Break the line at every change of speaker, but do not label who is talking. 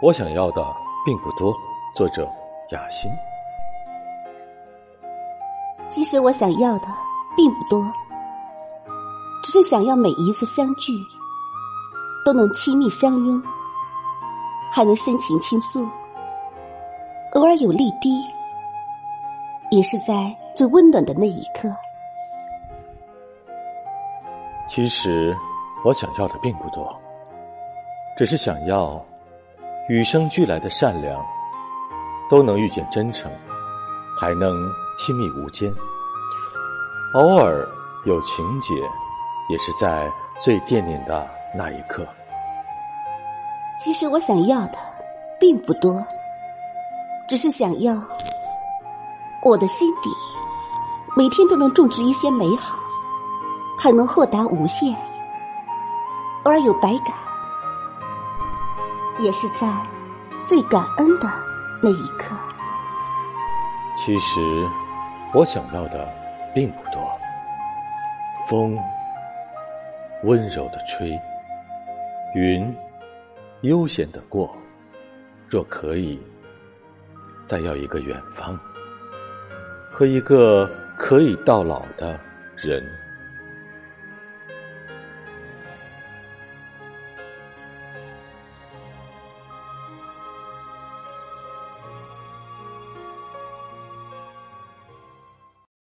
我想要的并不多。作者：雅欣。
其实我想要的并不多，只是想要每一次相聚都能亲密相拥，还能深情倾诉，偶尔有泪滴，也是在最温暖的那一刻。
其实我想要的并不多，只是想要与生俱来的善良，都能遇见真诚，还能亲密无间。偶尔有情节，也是在最惦念的那一刻。
其实我想要的并不多，只是想要我的心底每天都能种植一些美好。还能豁达无限，偶尔有百感，也是在最感恩的那一刻。
其实我想要的并不多，风温柔的吹，云悠闲的过。若可以，再要一个远方和一个可以到老的人。